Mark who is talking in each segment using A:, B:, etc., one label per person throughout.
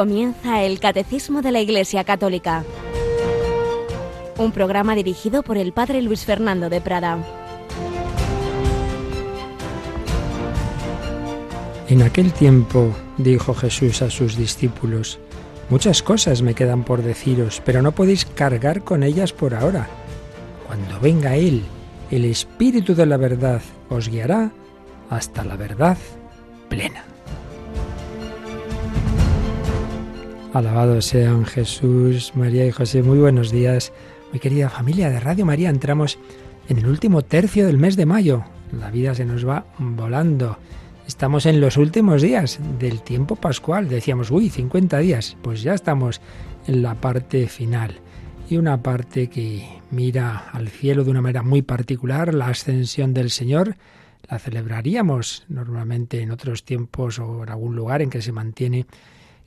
A: Comienza el Catecismo de la Iglesia Católica, un programa dirigido por el Padre Luis Fernando de Prada.
B: En aquel tiempo dijo Jesús a sus discípulos, Muchas cosas me quedan por deciros, pero no podéis cargar con ellas por ahora. Cuando venga Él, el Espíritu de la verdad os guiará hasta la verdad plena. Alabado sean Jesús, María y José. Muy buenos días, mi querida familia de Radio María. Entramos en el último tercio del mes de mayo. La vida se nos va volando. Estamos en los últimos días del tiempo pascual. Decíamos, uy, 50 días. Pues ya estamos en la parte final. Y una parte que mira al cielo de una manera muy particular, la ascensión del Señor. La celebraríamos normalmente en otros tiempos o en algún lugar en que se mantiene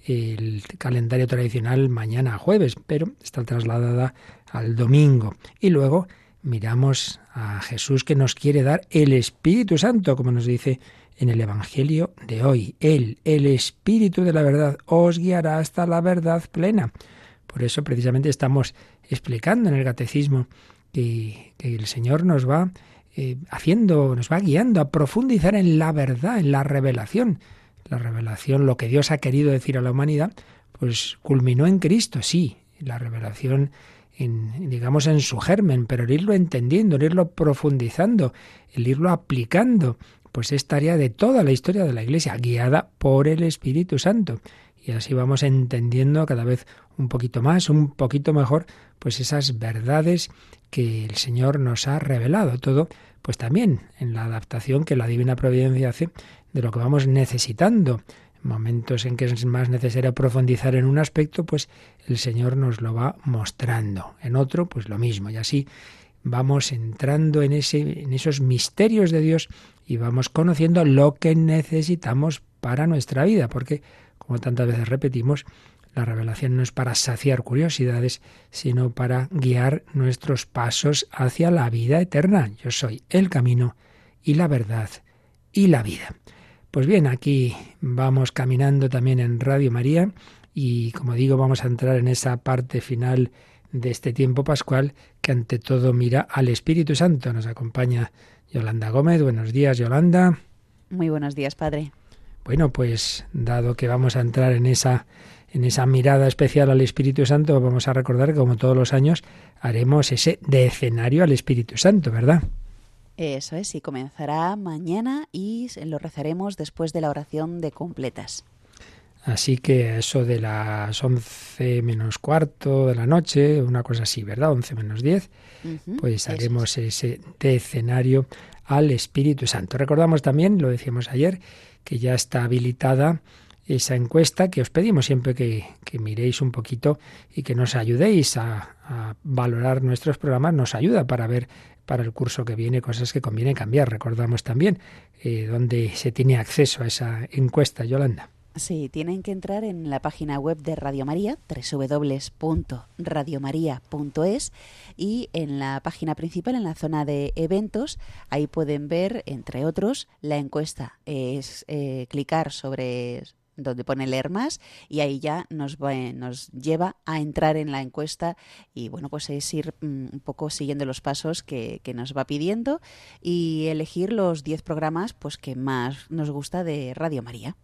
B: el calendario tradicional mañana jueves, pero está trasladada al domingo. Y luego miramos a Jesús que nos quiere dar el Espíritu Santo, como nos dice en el Evangelio de hoy. Él, el Espíritu de la verdad, os guiará hasta la verdad plena. Por eso precisamente estamos explicando en el catecismo que, el Señor nos va eh, haciendo, nos va guiando a profundizar en la verdad, en la revelación la revelación, lo que Dios ha querido decir a la humanidad, pues culminó en Cristo, sí, la revelación en, digamos en su germen, pero el irlo entendiendo, el irlo profundizando, el irlo aplicando, pues es tarea de toda la historia de la Iglesia, guiada por el Espíritu Santo. Y así vamos entendiendo cada vez un poquito más, un poquito mejor, pues esas verdades que el Señor nos ha revelado. Todo, pues también en la adaptación que la Divina Providencia hace de lo que vamos necesitando. En momentos en que es más necesario profundizar en un aspecto, pues el Señor nos lo va mostrando. En otro, pues lo mismo. Y así vamos entrando en, ese, en esos misterios de Dios y vamos conociendo lo que necesitamos para nuestra vida, porque, como tantas veces repetimos, la revelación no es para saciar curiosidades, sino para guiar nuestros pasos hacia la vida eterna. Yo soy el camino y la verdad y la vida. Pues bien, aquí vamos caminando también en Radio María y como digo vamos a entrar en esa parte final de este tiempo pascual que ante todo mira al Espíritu Santo. Nos acompaña Yolanda Gómez. Buenos días, Yolanda.
C: Muy buenos días, Padre.
B: Bueno, pues dado que vamos a entrar en esa en esa mirada especial al Espíritu Santo, vamos a recordar que como todos los años haremos ese decenario al Espíritu Santo, ¿verdad?
C: Eso es, y comenzará mañana y lo rezaremos después de la oración de completas.
B: Así que eso de las once menos cuarto de la noche, una cosa así, ¿verdad? Once menos diez, pues haremos ese decenario al Espíritu Santo. Recordamos también, lo decíamos ayer, que ya está habilitada esa encuesta que os pedimos siempre que, miréis un poquito y que nos ayudéis a, a, valorar nuestros programas, nos ayuda para ver para el curso que viene cosas que conviene cambiar. Recordamos también eh, dónde se tiene acceso a esa encuesta, Yolanda.
C: Sí, tienen que entrar en la página web de Radio María, www.radiomaria.es, y en la página principal, en la zona de eventos, ahí pueden ver, entre otros, la encuesta. Es eh, clicar sobre donde pone leer más y ahí ya nos, nos lleva a entrar en la encuesta y bueno pues es ir mm, un poco siguiendo los pasos que, que nos va pidiendo y elegir los 10 programas pues que más nos gusta de Radio María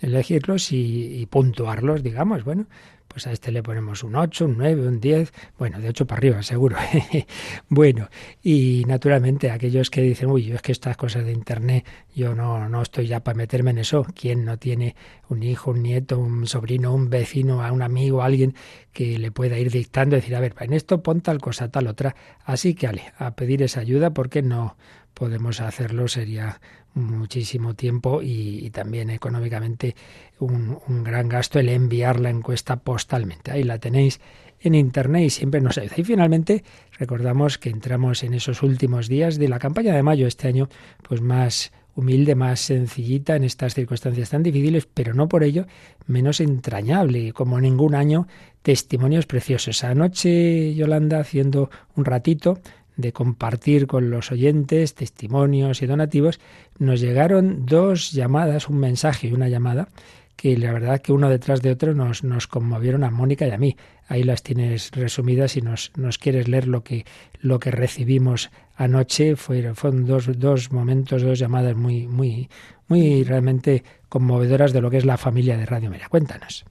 B: elegirlos y, puntuarlos, digamos. Bueno, pues a este le ponemos un 8, un 9, un 10, bueno, de 8 para arriba, seguro. bueno, y naturalmente aquellos que dicen, uy, es que estas cosas de Internet, yo no, no estoy ya para meterme en eso. ¿Quién no tiene un hijo, un nieto, un sobrino, un vecino, a un amigo, alguien que le pueda ir dictando, decir, a ver, en esto pon tal cosa, tal otra? Así que, a pedir esa ayuda porque no podemos hacerlo, sería muchísimo tiempo y, también económicamente un, gran gasto el enviar la encuesta postalmente. Ahí la tenéis en internet y siempre nos ayuda. Y finalmente recordamos que entramos en esos últimos días de la campaña de mayo este año, pues más humilde, más sencillita en estas circunstancias tan difíciles, pero no por ello menos entrañable, como ningún año, testimonios preciosos. Anoche, Yolanda, haciendo un ratito, de compartir con los oyentes testimonios y donativos, nos llegaron dos llamadas, un mensaje y una llamada, que la verdad que uno detrás de otro nos, nos conmovieron a Mónica y a mí. Ahí las tienes resumidas y nos, nos quieres leer lo que, lo que recibimos anoche. Fueron, dos, dos momentos, dos llamadas muy, muy, muy realmente conmovedoras de lo que es la familia de Radio María. Cuéntanos.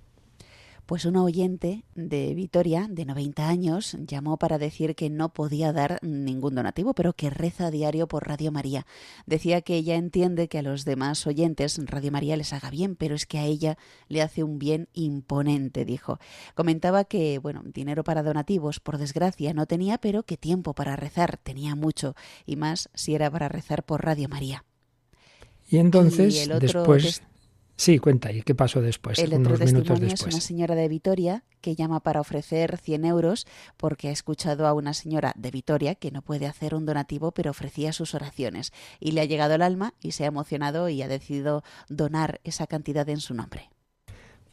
C: Pues una oyente de Vitoria, de 90 años, llamó para decir que no podía dar ningún donativo, pero que reza a diario por Radio María. Decía que ella entiende que a los demás oyentes Radio María les haga bien, pero es que a ella le hace un bien imponente, dijo. Comentaba que, bueno, dinero para donativos, por desgracia, no tenía, pero que tiempo para rezar tenía mucho, y más si era para rezar por Radio María.
B: Y entonces, después Sí, cuenta, ¿y qué pasó después?
C: El otro testimonio es una señora de Vitoria que llama para ofrecer 100 euros porque ha escuchado a una señora de Vitoria que no puede hacer un donativo pero ofrecía sus oraciones y le ha llegado el alma y se ha emocionado y ha decidido donar esa cantidad en su nombre.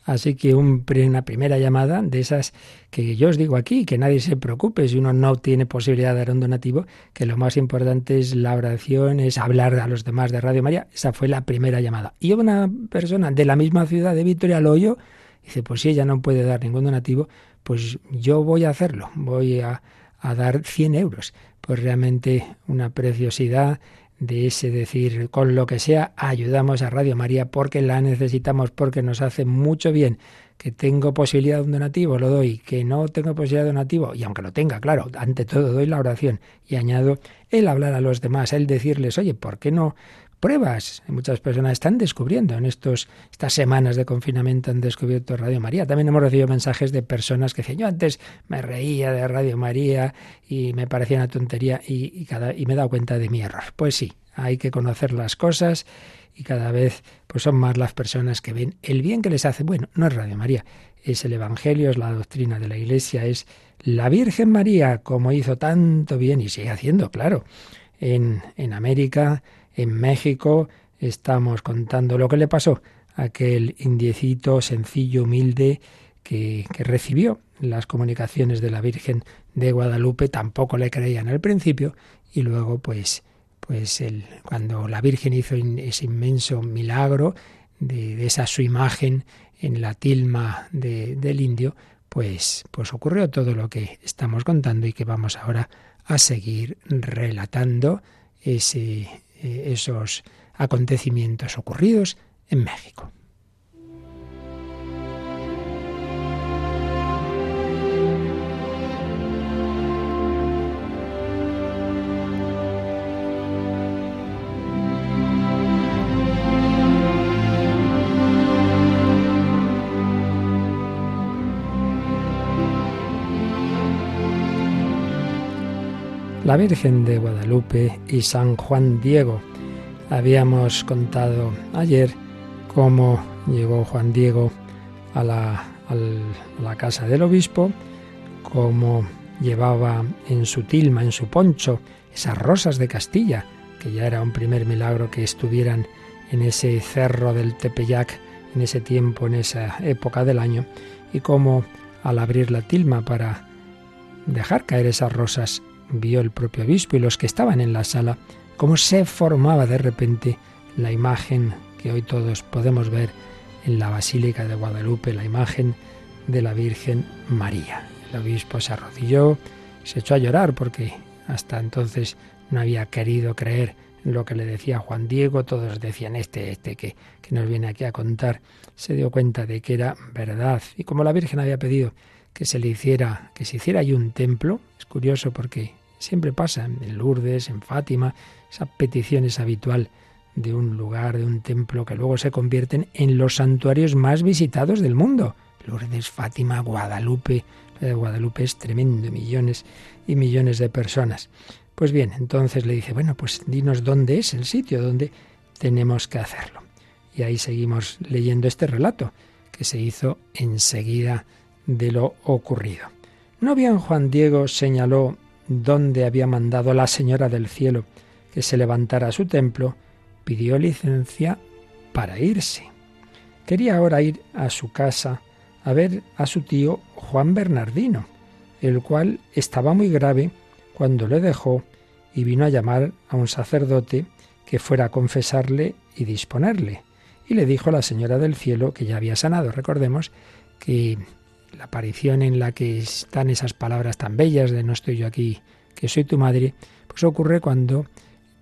B: Así que una primera llamada de esas que yo os digo aquí, que nadie se preocupe si uno no tiene posibilidad de dar un donativo, que lo más importante es la oración, es hablar a los demás de Radio María. Esa fue la primera llamada. Y una persona de la misma ciudad de Vitoria lo oyó, dice, pues si ella no puede dar ningún donativo, pues yo voy a hacerlo, voy a, a dar 100 euros. Pues realmente una preciosidad de ese decir, con lo que sea, ayudamos a Radio María porque la necesitamos, porque nos hace mucho bien. Que tengo posibilidad de un donativo, lo doy. Que no tengo posibilidad de donativo, y aunque lo tenga, claro, ante todo doy la oración y añado el hablar a los demás, el decirles, oye, ¿por qué no pruebas. Muchas personas están descubriendo en estos, estas semanas de confinamiento han descubierto Radio María. También hemos recibido mensajes de personas que decían, yo antes me reía de Radio María y me parecía una tontería y, cada, y me he dado cuenta de mi error. Pues sí, hay que conocer las cosas y cada vez pues son más las personas que ven el bien que les hace. Bueno, no es Radio María, es el Evangelio, es la doctrina de la Iglesia, es la Virgen María, como hizo tanto bien y sigue haciendo, claro, en, en América, en México estamos contando lo que le pasó a aquel indiecito sencillo, humilde, que, recibió las comunicaciones de la Virgen de Guadalupe, tampoco le creían al principio, y luego pues, pues el, cuando la Virgen hizo ese inmenso milagro de, de, esa su imagen en la tilma de, del indio, pues, pues ocurrió todo lo que estamos contando y que vamos ahora a seguir relatando ese, eh, esos acontecimientos ocurridos en México. La Virgen de Guadalupe y San Juan Diego. Habíamos contado ayer cómo llegó Juan Diego a la, la casa del obispo, cómo llevaba en su tilma, en su poncho, esas rosas de Castilla, que ya era un primer milagro que estuvieran en ese cerro del Tepeyac en ese tiempo, en esa época del año, y cómo al abrir la tilma para dejar caer esas rosas vio el propio obispo y los que estaban en la sala cómo se formaba de repente la imagen que hoy todos podemos ver en la Basílica de Guadalupe, la imagen de la Virgen María. El obispo se arrodilló, se echó a llorar porque hasta entonces no había querido creer en lo que le decía Juan Diego, todos decían este, este que, que nos viene aquí a contar, se dio cuenta de que era verdad. Y como la Virgen había pedido que se le hiciera, que se hiciera allí un templo. Es curioso porque siempre pasa en Lourdes, en Fátima, esa petición es habitual de un lugar, de un templo, que luego se convierten en los santuarios más visitados del mundo. Lourdes, Fátima, Guadalupe. De Guadalupe es tremendo, millones y millones de personas. Pues bien, entonces le dice, bueno, pues dinos dónde es el sitio donde tenemos que hacerlo. Y ahí seguimos leyendo este relato, que se hizo enseguida de lo ocurrido. ¿No bien Juan Diego señaló dónde había mandado la Señora del Cielo que se levantara a su templo, pidió licencia para irse. Quería ahora ir a su casa a ver a su tío Juan Bernardino, el cual estaba muy grave cuando le dejó y vino a llamar a un sacerdote que fuera a confesarle y disponerle. y le dijo a la Señora del Cielo que ya había sanado. Recordemos que la aparición en la que están esas palabras tan bellas de no estoy yo aquí, que soy tu madre, pues ocurre cuando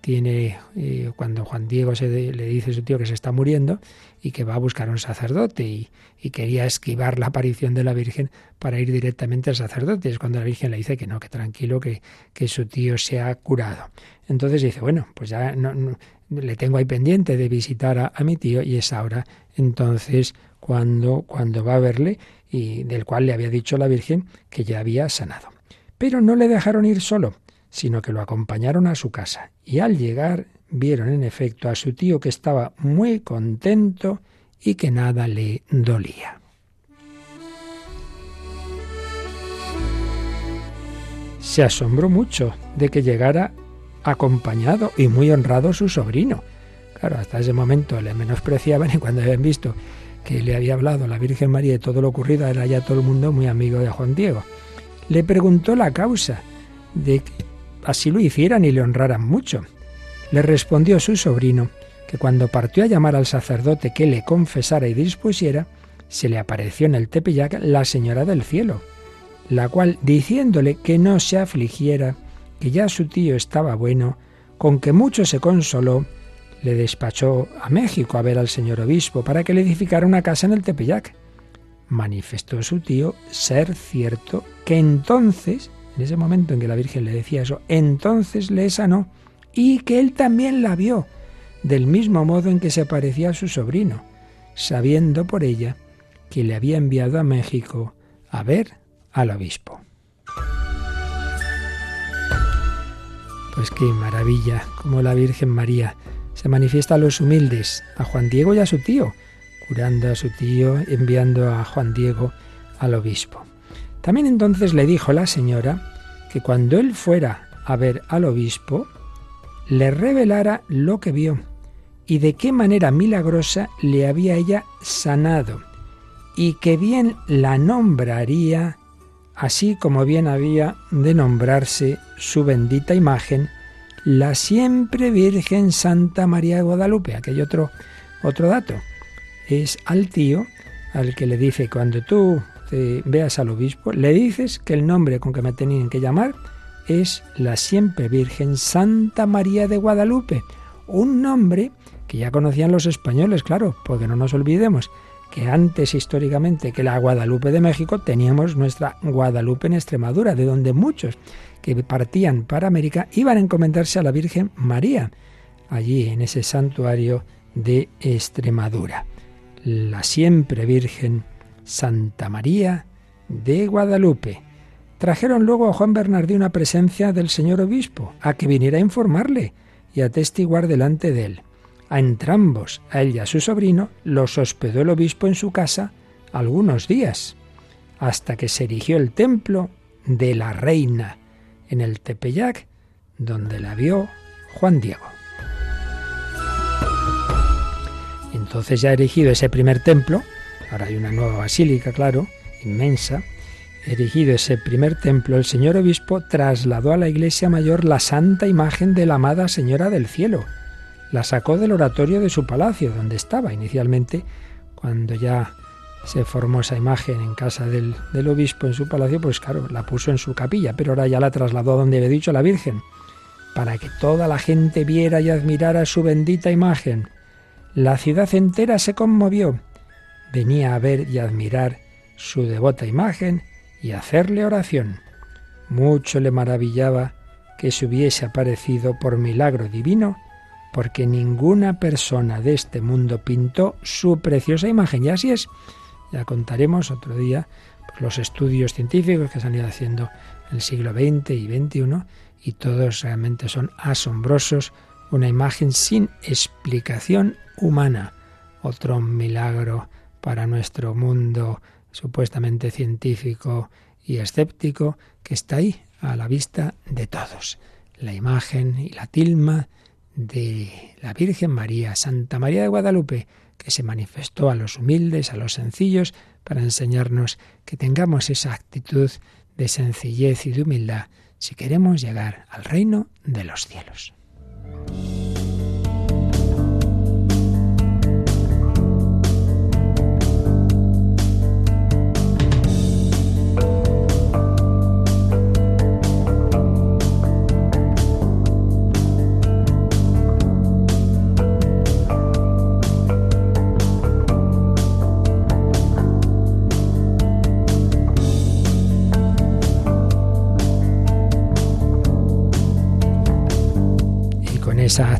B: tiene eh, cuando Juan Diego se le dice a su tío que se está muriendo y que va a buscar a un sacerdote y, quería esquivar la aparición de la Virgen para ir directamente al sacerdote. Es cuando la Virgen le dice que no, que tranquilo, que, que su tío se ha curado. Entonces dice, bueno, pues ya no, le tengo ahí pendiente de visitar a, a, mi tío y es ahora entonces cuando, cuando va a verle y del cual le había dicho la Virgen que ya había sanado. Pero no le dejaron ir solo, sino que lo acompañaron a su casa y al llegar vieron en efecto a su tío que estaba muy contento y que nada le dolía. Se asombró mucho de que llegara acompañado y muy honrado su sobrino. Claro, hasta ese momento le menospreciaban y cuando habían visto que le había hablado la Virgen María de todo lo ocurrido, era ya todo el mundo muy amigo de Juan Diego. Le preguntó la causa de que así lo hicieran y le honraran mucho. Le respondió su sobrino que cuando partió a llamar al sacerdote que le confesara y dispusiera, se le apareció en el Tepeyac la Señora del Cielo, la cual, diciéndole que no se afligiera, que ya su tío estaba bueno, con que mucho se consoló, le despachó a México a ver al señor obispo para que le edificara una casa en el Tepeyac. Manifestó su tío ser cierto que entonces, en ese momento en que la Virgen le decía eso, entonces le sanó y que él también la vio, del mismo modo en que se parecía a su sobrino, sabiendo por ella que le había enviado a México a ver al obispo. Pues qué maravilla, como la Virgen María se manifiesta a los humildes, a Juan Diego y a su tío, curando a su tío, enviando a Juan Diego al obispo. También entonces le dijo la señora que cuando él fuera a ver al obispo, le revelara lo que vio y de qué manera milagrosa le había ella sanado, y que bien la nombraría así como bien había de nombrarse su bendita imagen, la siempre Virgen Santa María de Guadalupe. Aquí hay otro, otro dato. Es al tío al que le dice, cuando tú veas al obispo, le dices que el nombre con que me tenían que llamar es la siempre Virgen Santa María de Guadalupe. Un nombre que ya conocían los españoles, claro, porque no nos olvidemos que antes históricamente que la Guadalupe de México teníamos nuestra Guadalupe en Extremadura, de donde muchos que partían para América iban a encomendarse a la Virgen María, allí en ese santuario de Extremadura. La siempre Virgen Santa María de Guadalupe. Trajeron luego a Juan Bernardino una presencia del señor obispo, a que viniera a informarle y a testiguar delante de él. A entrambos, a él y a su sobrino, los hospedó el obispo en su casa algunos días, hasta que se erigió el templo de la reina en el Tepeyac, donde la vio Juan Diego. Entonces ya erigido ese primer templo, ahora hay una nueva basílica, claro, inmensa, erigido ese primer templo, el señor obispo trasladó a la iglesia mayor la santa imagen de la amada Señora del Cielo, la sacó del oratorio de su palacio, donde estaba inicialmente, cuando ya se formó esa imagen en casa del, obispo en su palacio, pues claro, la puso en su capilla, pero ahora ya la trasladó a donde había dicho la Virgen, para que toda la gente viera y admirara su bendita imagen. La ciudad entera se conmovió, venía a ver y admirar su devota imagen y hacerle oración. Mucho le maravillaba que se hubiese aparecido por milagro divino porque ninguna persona de este mundo pintó su preciosa imagen. Y así es. Ya contaremos otro día pues, los estudios científicos que se han ido haciendo en el siglo XX y XXI y todos realmente son asombrosos. Una imagen sin explicación humana. Otro milagro para nuestro mundo supuestamente científico y escéptico que está ahí a la vista de todos. La imagen y la tilma de la Virgen María, Santa María de Guadalupe, que se manifestó a los humildes, a los sencillos, para enseñarnos que tengamos esa actitud de sencillez y de humildad si queremos llegar al reino de los cielos.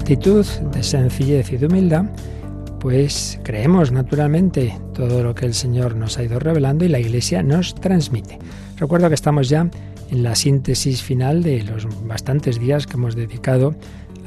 B: Actitud de sencillez y de humildad, pues creemos naturalmente todo lo que el Señor nos ha ido revelando y la Iglesia nos transmite. Recuerdo que estamos ya en la síntesis final de los bastantes días que hemos dedicado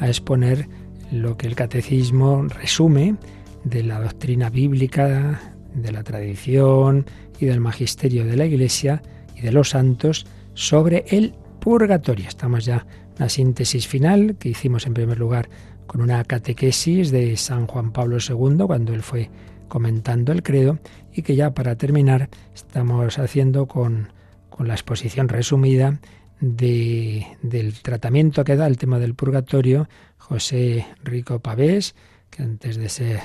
B: a exponer lo que el catecismo resume de la doctrina bíblica, de la tradición y del magisterio de la Iglesia y de los santos sobre el purgatorio. Estamos ya en la síntesis final que hicimos en primer lugar con una catequesis de San Juan Pablo II cuando él fue comentando el credo y que ya para terminar estamos haciendo con con la exposición resumida de, del tratamiento que da el tema del purgatorio José Rico Pavés, que antes de ser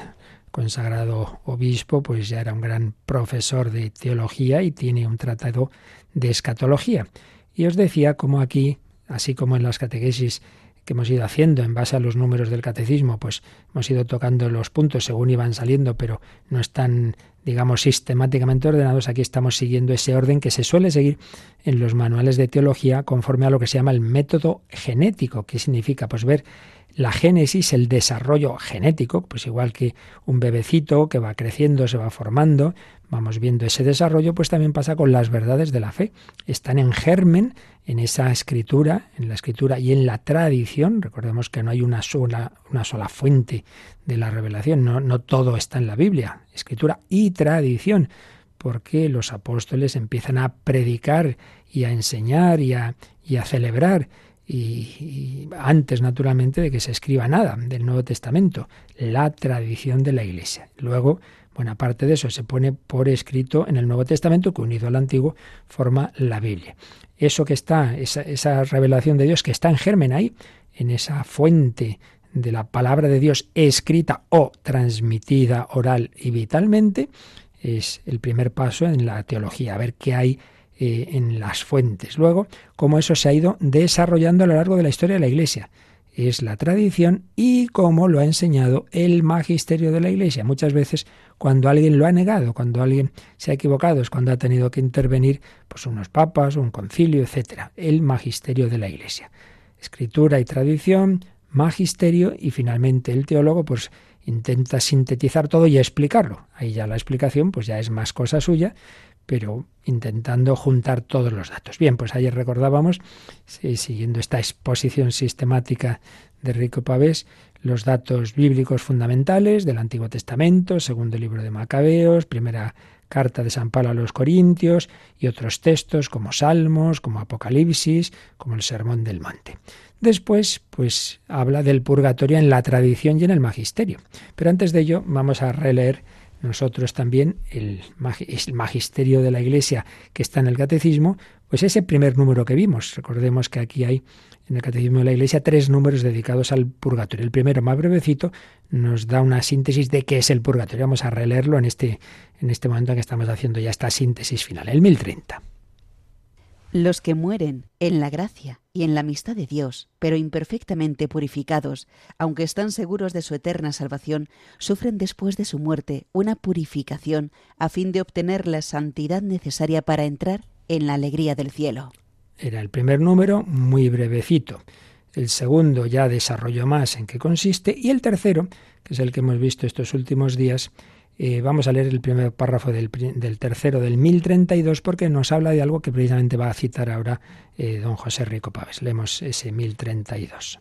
B: consagrado obispo, pues ya era un gran profesor de teología y tiene un tratado de escatología. Y os decía como aquí, así como en las catequesis que hemos ido haciendo en base a los números del catecismo, pues hemos ido tocando los puntos según iban saliendo, pero no están, digamos, sistemáticamente ordenados. Aquí estamos siguiendo ese orden que se suele seguir en los manuales de teología conforme a lo que se llama el método genético, que significa pues ver la génesis, el desarrollo genético, pues igual que un bebecito que va creciendo, se va formando, vamos viendo ese desarrollo, pues también pasa con las verdades de la fe. Están en germen en esa escritura, en la escritura y en la tradición. Recordemos que no hay una sola, una sola fuente de la revelación, no, no todo está en la Biblia, escritura y tradición, porque los apóstoles empiezan a predicar y a enseñar y a, y a celebrar y, antes naturalmente de que se escriba nada del Nuevo Testamento, la tradición de la Iglesia. Luego, buena parte de eso se pone por escrito en el Nuevo Testamento, que unido al Antiguo forma la Biblia. Eso que está, esa, esa revelación de Dios que está en germen ahí, en esa fuente de la palabra de Dios escrita o transmitida oral y vitalmente, es el primer paso en la teología, a ver qué hay eh, en las fuentes. Luego, cómo eso se ha ido desarrollando a lo largo de la historia de la Iglesia. Es la tradición y cómo lo ha enseñado el magisterio de la Iglesia. Muchas veces cuando alguien lo ha negado, cuando alguien se ha equivocado, es cuando ha tenido que intervenir pues unos papas, un concilio, etcétera. El magisterio de la Iglesia. Escritura y tradición, magisterio y finalmente el teólogo pues intenta sintetizar todo y explicarlo. Ahí ya la explicación pues ya es más cosa suya, pero intentando juntar todos los datos. Bien, pues ayer recordábamos, siguiendo esta exposición sistemática de Rico Pavés, los datos bíblicos fundamentales del Antiguo Testamento, segundo libro de Macabeos, primera carta de San Pablo a los Corintios y otros textos como Salmos, como Apocalipsis, como el Sermón del Monte. Después, pues habla del purgatorio en la tradición y en el magisterio. Pero antes de ello, vamos a releer nosotros también el, magisterio de la Iglesia que está en el catecismo, pues ese primer número que vimos. Recordemos que aquí hay en el catecismo de la Iglesia tres números dedicados al purgatorio. El primero, más brevecito, nos da una síntesis de qué es el purgatorio. Vamos a releerlo en este, en este momento en que estamos haciendo ya esta síntesis final, el 1030.
C: Los que mueren en la gracia y en la amistad de Dios, pero imperfectamente purificados, aunque están seguros de su eterna salvación, sufren después de su muerte una purificación a fin de obtener la santidad necesaria para entrar en la alegría del cielo.
B: Era el primer número, muy brevecito. El segundo ya desarrolló más en qué consiste y el tercero, que es el que hemos visto estos últimos días, eh, vamos a leer el primer párrafo del, tercero del 1032 porque nos habla de algo que precisamente va a citar ahora eh, don José Rico Paves. Leemos ese 1032.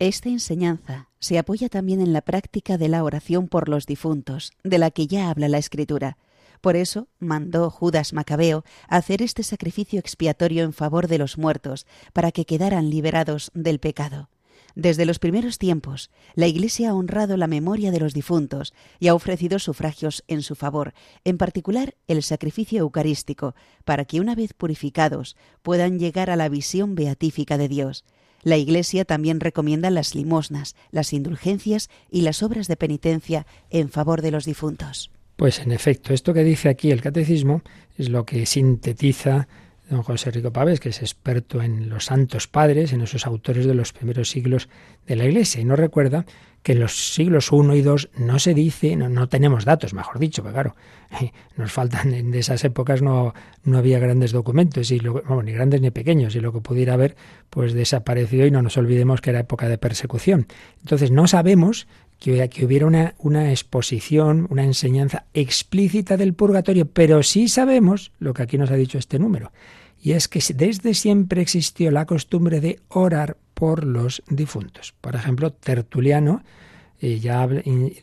C: Esta enseñanza se apoya también en la práctica de la oración por los difuntos, de la que ya habla la Escritura. Por eso mandó Judas Macabeo hacer este sacrificio expiatorio en favor de los muertos, para que quedaran liberados del pecado. Desde los primeros tiempos, la Iglesia ha honrado la memoria de los difuntos y ha ofrecido sufragios en su favor, en particular el sacrificio eucarístico, para que una vez purificados puedan llegar a la visión beatífica de Dios. La Iglesia también recomienda las limosnas, las indulgencias y las obras de penitencia en favor de los difuntos.
B: Pues en efecto, esto que dice aquí el catecismo es lo que sintetiza don José Rico Pávez, que es experto en los santos padres, en esos autores de los primeros siglos de la Iglesia, y nos recuerda que en los siglos I y II no se dice, no, tenemos datos, mejor dicho, que claro, nos faltan, en esas épocas no, no había grandes documentos, y ni grandes ni pequeños, y lo que pudiera haber, pues desapareció y no nos olvidemos que era época de persecución. Entonces no sabemos que, hubiera una, exposición, una enseñanza explícita del purgatorio, pero sí sabemos lo que aquí nos ha dicho este número, y es que desde siempre existió la costumbre de orar por los difuntos. Por ejemplo, Tertuliano eh, ya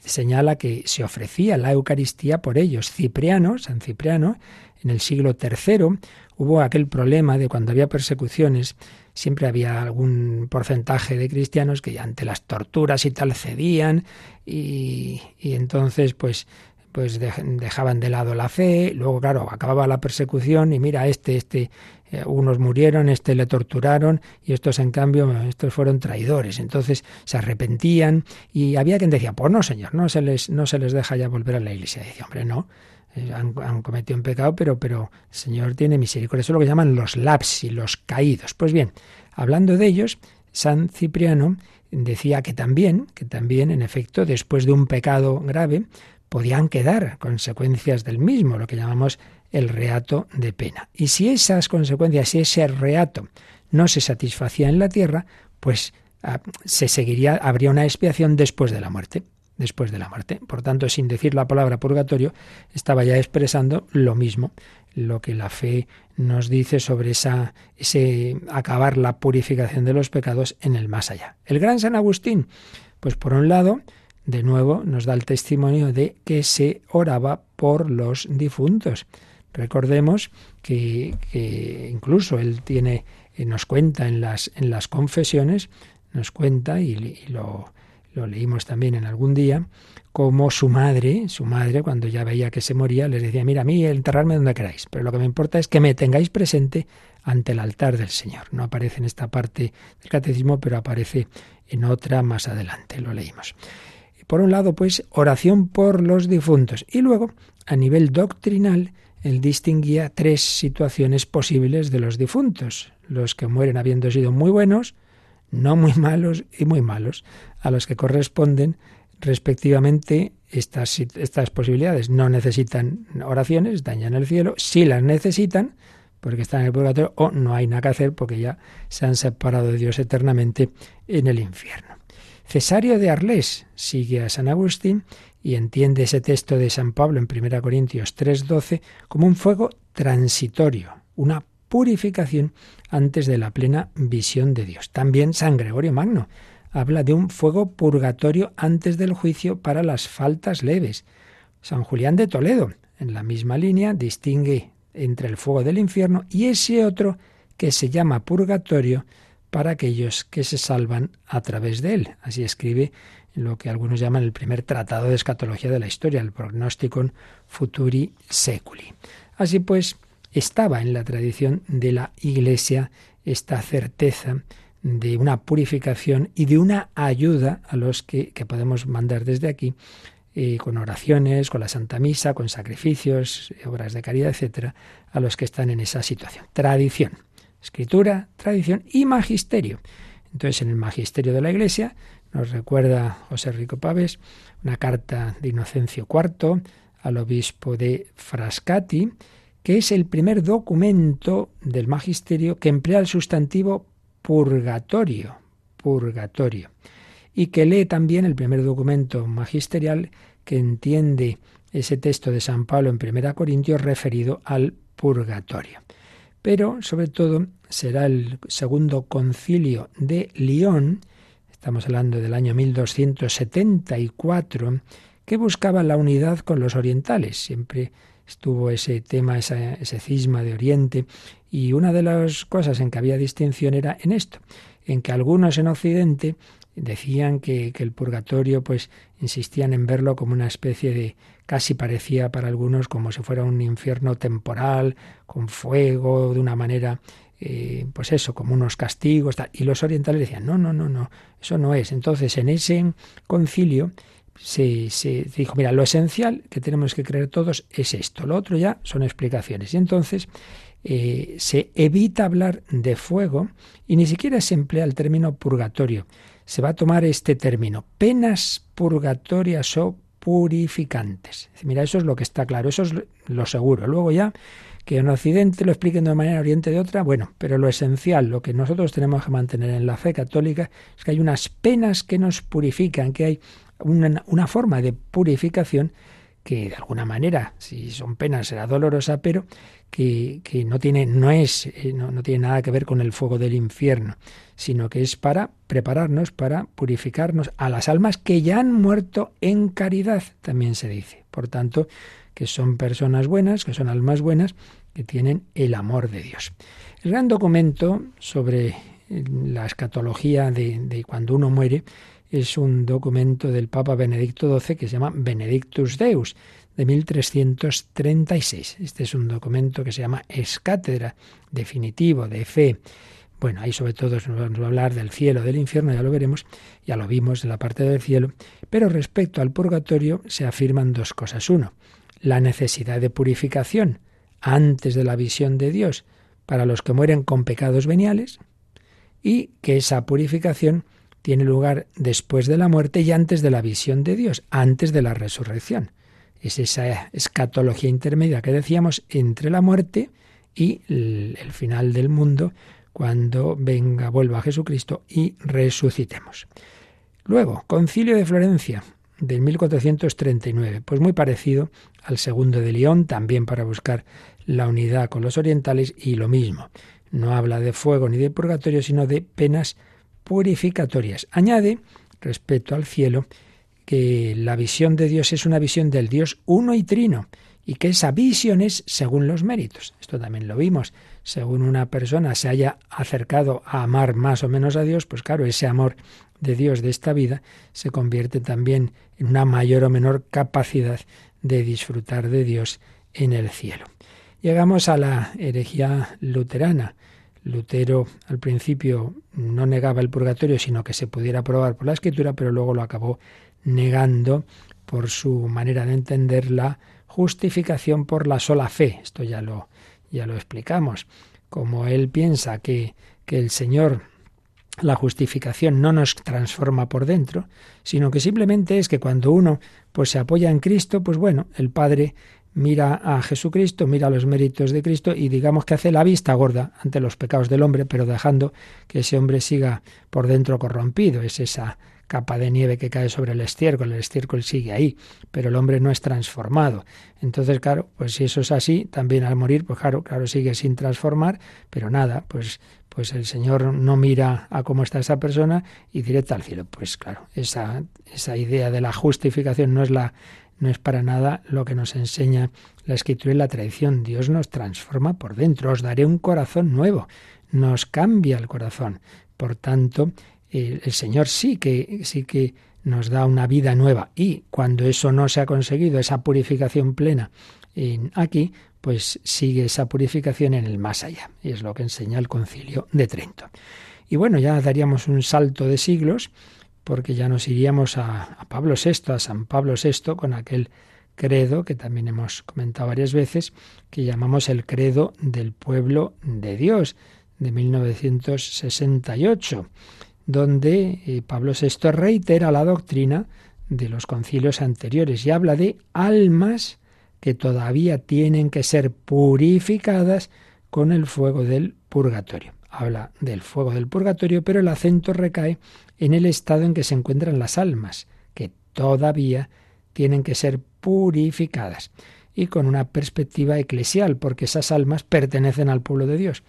B: señala que se ofrecía la Eucaristía por ellos. Cipriano, San Cipriano, en el siglo III hubo aquel problema de cuando había persecuciones, siempre había algún porcentaje de cristianos que ante las torturas y tal cedían y, y entonces pues pues dejaban de lado la fe, luego claro, acababa la persecución y mira, este, este, eh, unos murieron, este le torturaron y estos en cambio, estos fueron traidores. Entonces se arrepentían y había quien decía, pues no señor, no se les, no se les deja ya volver a la iglesia. Y decía, hombre, no, han, han, cometido un pecado, pero, pero el Señor tiene misericordia. Eso es lo que llaman los lapsi, los caídos. Pues bien, hablando de ellos, San Cipriano decía que también, que también, en efecto, después de un pecado grave, podían quedar consecuencias del mismo, lo que llamamos el reato de pena. Y si esas consecuencias, si ese reato no se satisfacía en la tierra, pues ah, se seguiría, habría una expiación después de la muerte. Después de la muerte. Por tanto, sin decir la palabra purgatorio, estaba ya expresando lo mismo, lo que la fe nos dice sobre esa, ese acabar la purificación de los pecados en el más allá. El gran San Agustín, pues por un lado, de nuevo nos da el testimonio de que se oraba por los difuntos. Recordemos que, incluso él tiene, eh, nos cuenta en las, en las confesiones, nos cuenta, y, lo, lo, leímos también en algún día, como su madre, su madre, cuando ya veía que se moría, les decía, mira, a mí enterrarme donde queráis, pero lo que me importa es que me tengáis presente ante el altar del Señor. No aparece en esta parte del catecismo, pero aparece en otra más adelante, lo leímos. Por un lado, pues, oración por los difuntos. Y luego, a nivel doctrinal, él distinguía tres situaciones posibles de los difuntos. Los que mueren habiendo sido muy buenos, no muy malos y muy malos, a los que corresponden respectivamente estas, estas posibilidades. No necesitan oraciones, están ya en el cielo. Si las necesitan, porque están en el purgatorio, o no hay nada que hacer porque ya se han separado de Dios eternamente en el infierno. Cesario de Arles sigue a San Agustín y entiende ese texto de San Pablo en 1 Corintios 3:12 como un fuego transitorio, una purificación antes de la plena visión de Dios. También San Gregorio Magno habla de un fuego purgatorio antes del juicio para las faltas leves. San Julián de Toledo, en la misma línea, distingue entre el fuego del infierno y ese otro que se llama purgatorio para aquellos que se salvan a través de él. Así escribe lo que algunos llaman el primer tratado de escatología de la historia, el Prognosticon Futuri Seculi. Así pues, estaba en la tradición de la Iglesia esta certeza de una purificación y de una ayuda a los que, que podemos mandar desde aquí, eh, con oraciones, con la Santa Misa, con sacrificios, obras de caridad, etcétera, a los que están en esa situación. Tradición escritura, tradición y magisterio. Entonces, en el magisterio de la Iglesia, nos recuerda José Rico Paves una carta de Inocencio IV al obispo de Frascati, que es el primer documento del magisterio que emplea el sustantivo purgatorio, purgatorio, y que lee también el primer documento magisterial que entiende ese texto de San Pablo en 1 Corintios referido al purgatorio pero sobre todo será el segundo concilio de Lyon, estamos hablando del año 1274, que buscaba la unidad con los orientales. Siempre estuvo ese tema, ese, cisma de Oriente, y una de las cosas en que había distinción era en esto, en que algunos en Occidente decían que, que, el purgatorio, pues insistían en verlo como una especie de casi parecía para algunos como si fuera un infierno temporal, con fuego, de una manera, eh, pues eso, como unos castigos. Y los orientales decían, no, no, no, no, eso no es. Entonces, en ese concilio se, dijo, mira, lo esencial que tenemos que creer todos es esto, lo otro ya son explicaciones. Y entonces eh, se evita hablar de fuego y ni siquiera se emplea el término purgatorio. Se va a tomar este término, penas purgatorias o purificantes. Mira, eso es lo que está claro, eso es lo seguro. Luego ya que en Occidente lo expliquen de una manera, Oriente de otra, bueno, pero lo esencial, lo que nosotros tenemos que mantener en la fe católica es que hay unas penas que nos purifican, que hay una, forma de purificación que de alguna manera, si son penas, será dolorosa, pero que, que no tiene, no es, eh, no, no, tiene nada que ver con el fuego del infierno, sino que es para prepararnos, para purificarnos a las almas que ya han muerto en caridad, también se dice. Por tanto, que son personas buenas, que son almas buenas, que tienen el amor de Dios. El gran documento sobre la escatología de cuando uno muere es un documento del Papa Benedicto XII que se llama Benedictus Deus, de 1336. Este es un documento que se llama Escátedra, definitivo, de fe. Bueno, ahí sobre todo nos vamos a hablar del cielo, del infierno, ya lo veremos, ya lo vimos en la parte del cielo. Pero respecto al purgatorio se afirman dos cosas. Uno, la necesidad de purificación antes de la visión de Dios para los que mueren con pecados veniales y que esa purificación tiene lugar después de la muerte y antes de la visión de Dios, antes de la resurrección. Es esa escatología intermedia que decíamos entre la muerte y el, final del mundo, cuando venga, vuelva Jesucristo y resucitemos. Luego, Concilio de Florencia, del 1439, pues muy parecido al segundo de León, también para buscar la unidad con los orientales y lo mismo. No habla de fuego ni de purgatorio, sino de penas purificatorias. Añade, respecto al cielo, que la visión de Dios es una visión del Dios uno y trino, y que esa visión es según los méritos. Esto también lo vimos. Según una persona se haya acercado a amar más o menos a Dios, pues claro, ese amor de Dios de esta vida se convierte también en una mayor o menor capacidad de disfrutar de Dios en el cielo. Llegamos a la herejía luterana. Lutero al principio no negaba el purgatorio, sino que se pudiera probar por la escritura, pero luego lo acabó negando por su manera de entender la justificación por la sola fe. Esto ya lo, ya lo explicamos. Como él piensa que, que el Señor, la justificación no nos transforma por dentro, sino que simplemente es que cuando uno pues se apoya en Cristo, pues bueno, el Padre mira a Jesucristo, mira los méritos de Cristo y digamos que hace la vista gorda ante los pecados del hombre, pero dejando que ese hombre siga por dentro corrompido. Es esa capa de nieve que cae sobre el estiércol, el estiércol sigue ahí, pero el hombre no es transformado. Entonces, claro, pues si eso es así, también al morir, pues claro, claro, sigue sin transformar, pero nada, pues pues el Señor no mira a cómo está esa persona y directa al cielo. Pues claro, esa, esa idea de la justificación no es la no es para nada lo que nos enseña la escritura y la tradición. Dios nos transforma por dentro. Os daré un corazón nuevo. Nos cambia el corazón. Por tanto, el, Señor sí que, sí que nos da una vida nueva. Y cuando eso no se ha conseguido, esa purificación plena en aquí, pues sigue esa purificación en el más allá. Y es lo que enseña el concilio de Trento. Y bueno, ya daríamos un salto de siglos porque ya nos iríamos a, Pablo VI, a San Pablo VI, con aquel credo que también hemos comentado varias veces, que llamamos el credo del pueblo de Dios, de 1968, donde eh, Pablo VI reitera la doctrina de los concilios anteriores y habla de almas que todavía tienen que ser purificadas con el fuego del purgatorio. Habla del fuego del purgatorio, pero el acento recae en el estado en que se encuentran las almas, que todavía tienen que ser purificadas, y con una perspectiva eclesial, porque esas almas pertenecen al pueblo de Dios,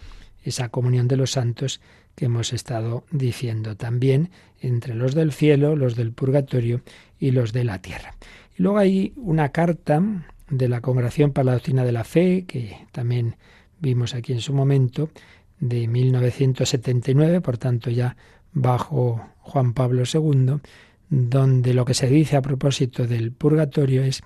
B: esa comunión de los santos que hemos estado diciendo también entre los del cielo, los del purgatorio y los de la tierra. Y luego hay una carta de la Congregación para la Doctrina de la Fe, que también vimos aquí en su momento, de 1979, por tanto ya bajo Juan Pablo II, donde lo que se dice a propósito del purgatorio es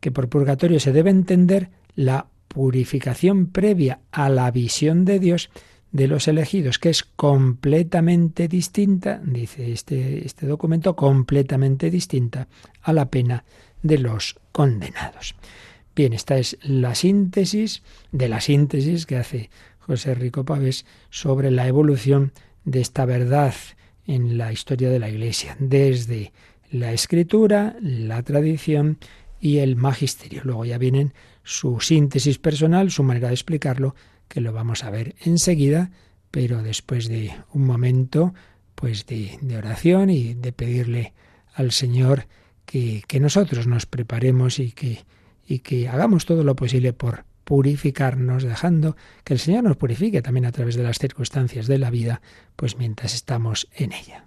B: que por purgatorio se debe entender la purificación previa a la visión de Dios de los elegidos, que es completamente distinta, dice este, este documento, completamente distinta a la pena de los condenados. Bien, esta es la síntesis de la síntesis que hace José Rico Pavés sobre la evolución de esta verdad en la historia de la Iglesia, desde la escritura, la tradición y el magisterio. Luego ya vienen su síntesis personal, su manera de explicarlo, que lo vamos a ver enseguida, pero después de un momento pues de, de oración y de pedirle al Señor que, que nosotros nos preparemos y que y que hagamos todo lo posible por purificarnos, dejando que el Señor nos purifique también a través de las circunstancias de la vida, pues mientras estamos en ella.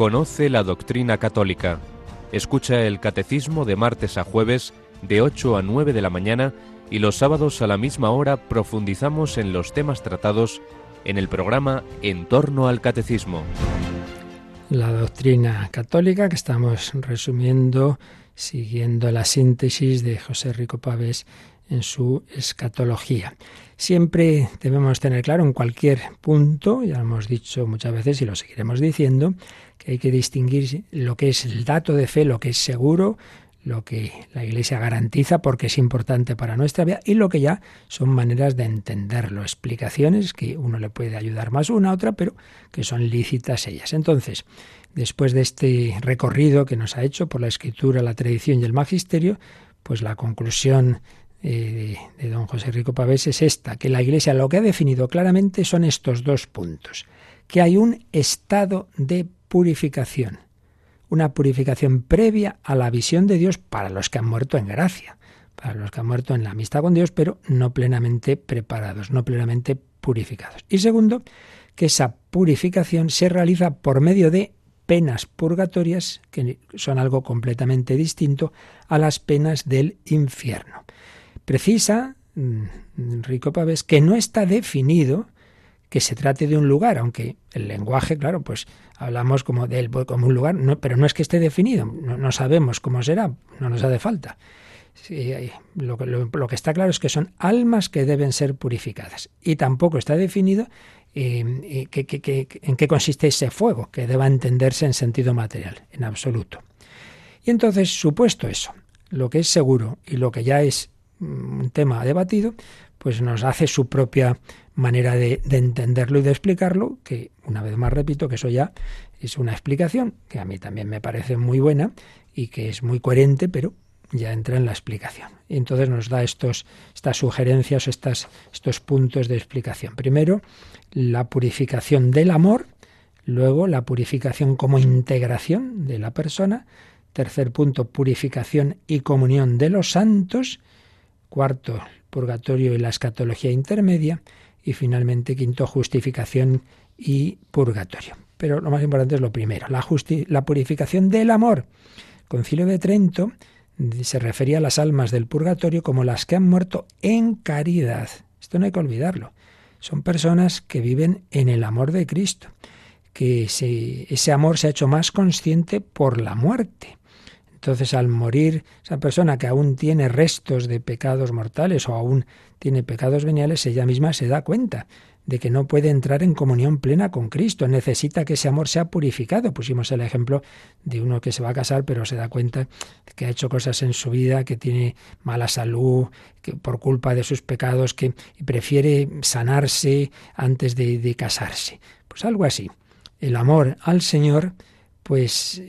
D: Conoce la doctrina católica. Escucha el catecismo de martes a jueves de 8 a 9 de la mañana y los sábados a la misma hora profundizamos en los temas tratados en el programa En torno al catecismo.
B: La doctrina católica que estamos resumiendo siguiendo la síntesis de José Rico Pavés en su escatología. Siempre debemos tener claro en cualquier punto, ya lo hemos dicho muchas veces y lo seguiremos diciendo, que hay que distinguir lo que es el dato de fe, lo que es seguro, lo que la Iglesia garantiza porque es importante para nuestra vida y lo que ya son maneras de entenderlo, explicaciones que uno le puede ayudar más una a otra, pero que son lícitas ellas. Entonces, después de este recorrido que nos ha hecho por la escritura, la tradición y el magisterio, pues la conclusión eh, de, don José Rico Pavés es esta, que la Iglesia lo que ha definido claramente son estos dos puntos, que hay un estado de purificación, una purificación previa a la visión de Dios para los que han muerto en gracia, para los que han muerto en la amistad con Dios, pero no plenamente preparados, no plenamente purificados. Y segundo, que esa purificación se realiza por medio de penas purgatorias, que son algo completamente distinto a las penas del infierno. Precisa, mm, Rico Pavés, que no está definido que se trate de un lugar, aunque el lenguaje, claro, pues hablamos como él como un lugar, pero no es que esté definido, no, sabemos cómo será, no nos hace falta. lo, lo, que está claro es que son almas que deben ser purificadas y tampoco está definido eh, eh en qué consiste ese fuego, que deba entenderse en sentido material, en absoluto. Y entonces, supuesto eso, lo que es seguro y lo que ya es un tema debatido, pues nos hace su propia manera de, entenderlo y de explicarlo, que una vez más repito que eso ya es una explicación que a mí también me parece muy buena y que es muy coherente, pero ya entra en la explicación. Y entonces nos da estos, estas sugerencias, estas, estos puntos de explicación. Primero, la purificación del amor, Luego, la purificación como integración de la persona. Tercer punto, purificación y comunión de los santos. Cuarto, purgatorio y la escatología intermedia. Y finalmente, quinto, justificación y purgatorio. Pero lo más importante es lo primero, la, la purificación del amor. Concilio de Trento se refería a las almas del purgatorio como las que han muerto en caridad. Esto no hay que olvidarlo. Son personas que viven en el amor de Cristo, que ese amor se ha hecho más consciente por la muerte. Entonces, al morir esa persona que aún tiene restos de pecados mortales o aún tiene pecados veniales, ella misma se da cuenta de que no puede entrar en comunión plena con Cristo, necesita que ese amor sea purificado. Pusimos el ejemplo de uno que se va a casar pero se da cuenta de que ha hecho cosas en su vida, que tiene mala salud, que por culpa de sus pecados, que prefiere sanarse antes de, de casarse. Pues algo así. El amor al Señor pues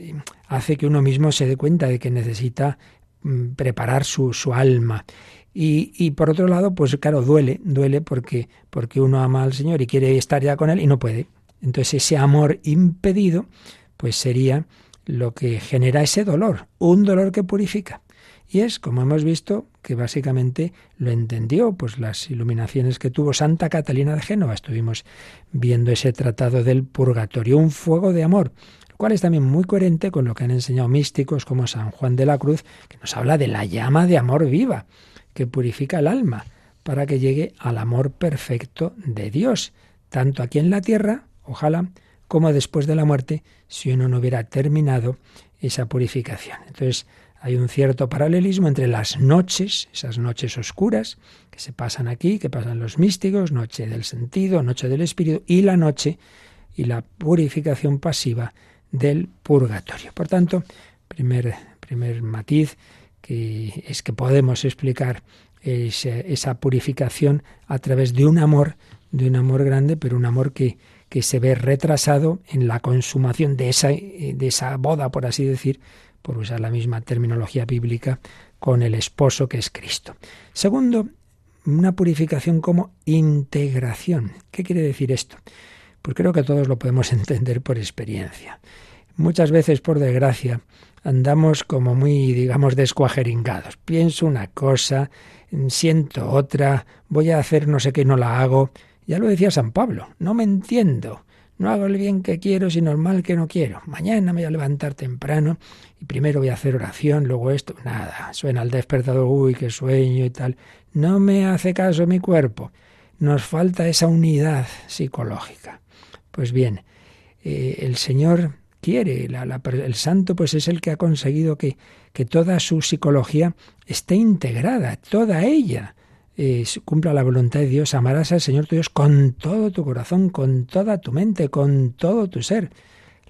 B: hace que uno mismo se dé cuenta de que necesita mm, preparar su, su alma y, y, por otro lado, pues claro, duele, duele porque, porque uno ama al Señor y quiere estar ya con Él y no puede. Entonces ese amor impedido, pues sería lo que genera ese dolor, un dolor que purifica. Y es, como hemos visto, que básicamente lo entendió, pues las iluminaciones que tuvo Santa Catalina de Génova. Estuvimos viendo ese tratado del purgatorio, un fuego de amor, cual es también muy coherente con lo que han enseñado místicos como San Juan de la Cruz, que nos habla de la llama de amor viva que purifica el alma para que llegue al amor perfecto de Dios, tanto aquí en la tierra, ojalá, como después de la muerte, si uno no hubiera terminado esa purificación. Entonces, hay un cierto paralelismo entre las noches, esas noches oscuras que se pasan aquí, que pasan los místicos, noche del sentido, noche del espíritu, y la noche y la purificación pasiva del purgatorio. Por tanto, primer, primer matiz que es que podemos explicar esa, purificación a través de un amor, de un amor grande, pero un amor que, que se ve retrasado en la consumación de esa, de esa boda, por así decir, por usar la misma terminología bíblica, con el esposo que es Cristo. Segundo, una purificación como integración. ¿Qué quiere decir esto? Pues creo que todos lo podemos entender por experiencia. Muchas veces, por desgracia, andamos como muy, digamos, descuajeringados. Pienso una cosa, siento otra, voy a hacer no sé qué y no la hago. Ya lo decía San Pablo, no me entiendo. No hago el bien que quiero, sino el mal que no quiero. Mañana me voy a levantar temprano y primero voy a hacer oración, luego esto. Nada, suena el despertador, uy, qué sueño y tal. No me hace caso mi cuerpo. Nos falta esa unidad psicológica. Pues bien, eh, el Señor quiere. el santo pues es el que ha conseguido que, que toda su psicología esté integrada, toda ella. Eh, cumpla la voluntad de Dios, amarás al Señor tu Dios con todo tu corazón, con toda tu mente, con todo tu ser.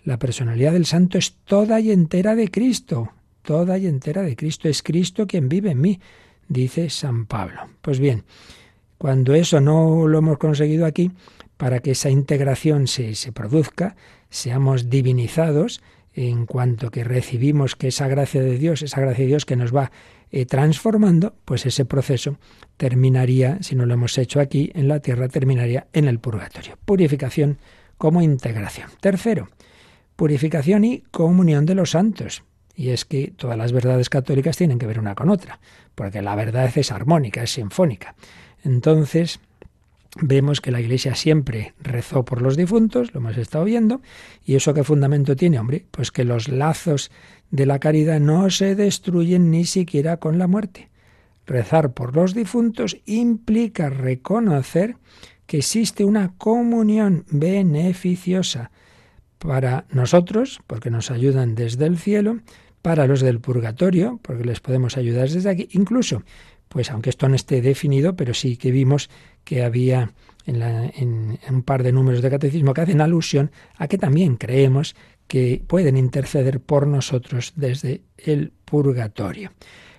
B: La personalidad del santo es toda y entera de Cristo, toda y entera de Cristo. Es Cristo quien vive en mí, dice San Pablo. Pues bien, cuando eso no lo hemos conseguido aquí, para que esa integración se, se produzca, seamos divinizados en cuanto que recibimos que esa gracia de Dios, esa gracia de Dios que nos va eh, transformando, pues ese proceso terminaría, si no lo hemos hecho aquí en la tierra, terminaría en el purgatorio. Purificación como integración. Tercero, purificación y comunión de los santos. Y es que todas las verdades católicas tienen que ver una con otra, porque la verdad es armónica, es sinfónica. Entonces, Vemos que la Iglesia siempre rezó por los difuntos, lo hemos estado viendo, y eso qué fundamento tiene, hombre, pues que los lazos de la caridad no se destruyen ni siquiera con la muerte. Rezar por los difuntos implica reconocer que existe una comunión beneficiosa para nosotros, porque nos ayudan desde el cielo, para los del purgatorio, porque les podemos ayudar desde aquí, incluso, pues aunque esto no esté definido, pero sí que vimos que había en, un par de números de catecismo que hacen alusión a que también creemos que pueden interceder por nosotros desde el purgatorio.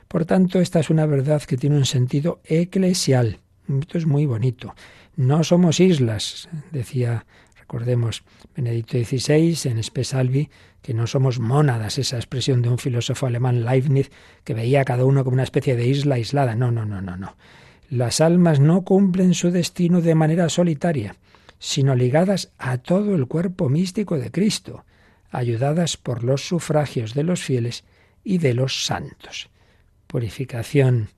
B: Por tanto, esta es una verdad que tiene un sentido eclesial. Esto es muy bonito. No somos islas, decía, recordemos, Benedicto XVI en Espesalvi, que no somos mónadas, esa expresión de un filósofo alemán Leibniz, que veía a cada uno como una especie de isla aislada. No, no, no, no, no. Las almas no cumplen su destino de manera solitaria, sino ligadas a todo el cuerpo místico de Cristo, ayudadas por los sufragios de los fieles y de los santos. Purificación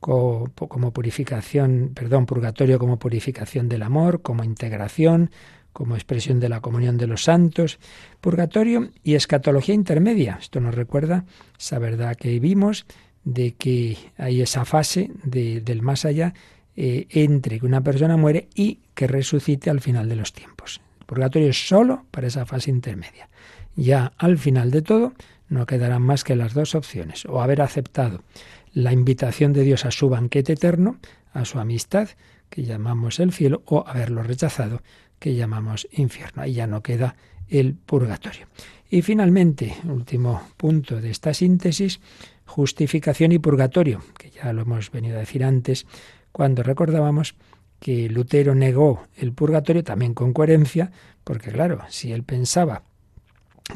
B: como purificación, perdón, purgatorio como purificación del amor, como integración, como expresión de la comunión de los santos, purgatorio y escatología intermedia. Esto nos recuerda esa verdad que vimos de que hay esa fase del más allá eh, entre que una persona muere y que resucite al final de los tiempos. Purgatorio es solo para esa fase intermedia. Ya al final de todo no quedarán más que las dos opciones, o haber aceptado la invitación de Dios a su banquete eterno, a su amistad, que llamamos el cielo, o haberlo rechazado, que llamamos infierno. Ahí ya no queda el purgatorio. Y finalmente, último punto de esta síntesis, justificación y purgatorio, que ya lo hemos venido a decir antes, cuando recordábamos que Lutero negó el purgatorio también con coherencia, porque claro, si él pensaba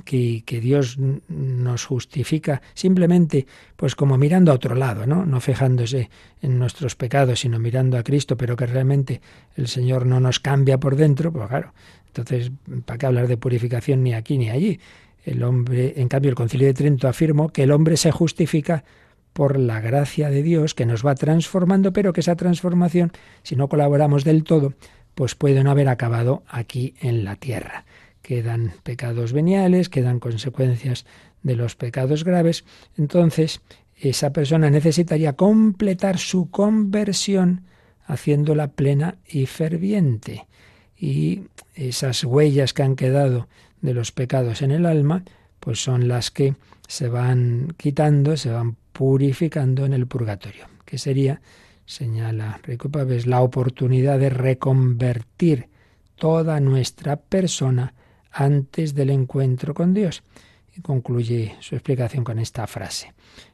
B: que, Dios nos justifica simplemente pues como mirando a otro lado, ¿no? No fijándose en nuestros pecados, sino mirando a Cristo, pero que realmente el Señor no nos cambia por dentro, pues claro, entonces, ¿para qué hablar de purificación ni aquí ni allí? El hombre, en cambio, el Concilio de Trento afirmó que el hombre se justifica por la gracia de Dios que nos va transformando, pero que esa transformación, si no colaboramos del todo, pues puede no haber acabado aquí en la tierra quedan pecados veniales, quedan consecuencias de los pecados graves, entonces esa persona necesitaría completar su conversión haciéndola plena y ferviente. Y esas huellas que han quedado de los pecados en el alma, pues son las que se van quitando, se van purificando en el purgatorio, que sería, señala Rico la oportunidad de reconvertir toda nuestra persona antes del encuentro con Dios. Y concluye su explicación con esta frase.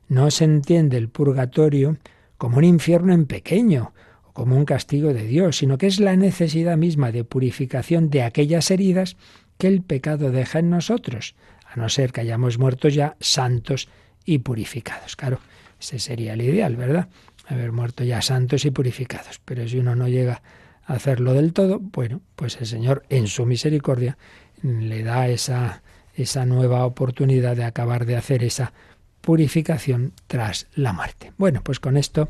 B: No se entiende el purgatorio como un infierno en pequeño o como un castigo de Dios, sino que es la necesidad misma de purificación de aquellas heridas que el pecado deja en nosotros, a no ser que hayamos muerto ya santos y purificados. Claro, ese sería el ideal, ¿verdad? Haber muerto ya santos y purificados. Pero si uno no llega hacerlo del todo, bueno, pues el Señor en su misericordia le da esa, esa nueva oportunidad de acabar de hacer esa purificación tras la muerte. Bueno, pues con esto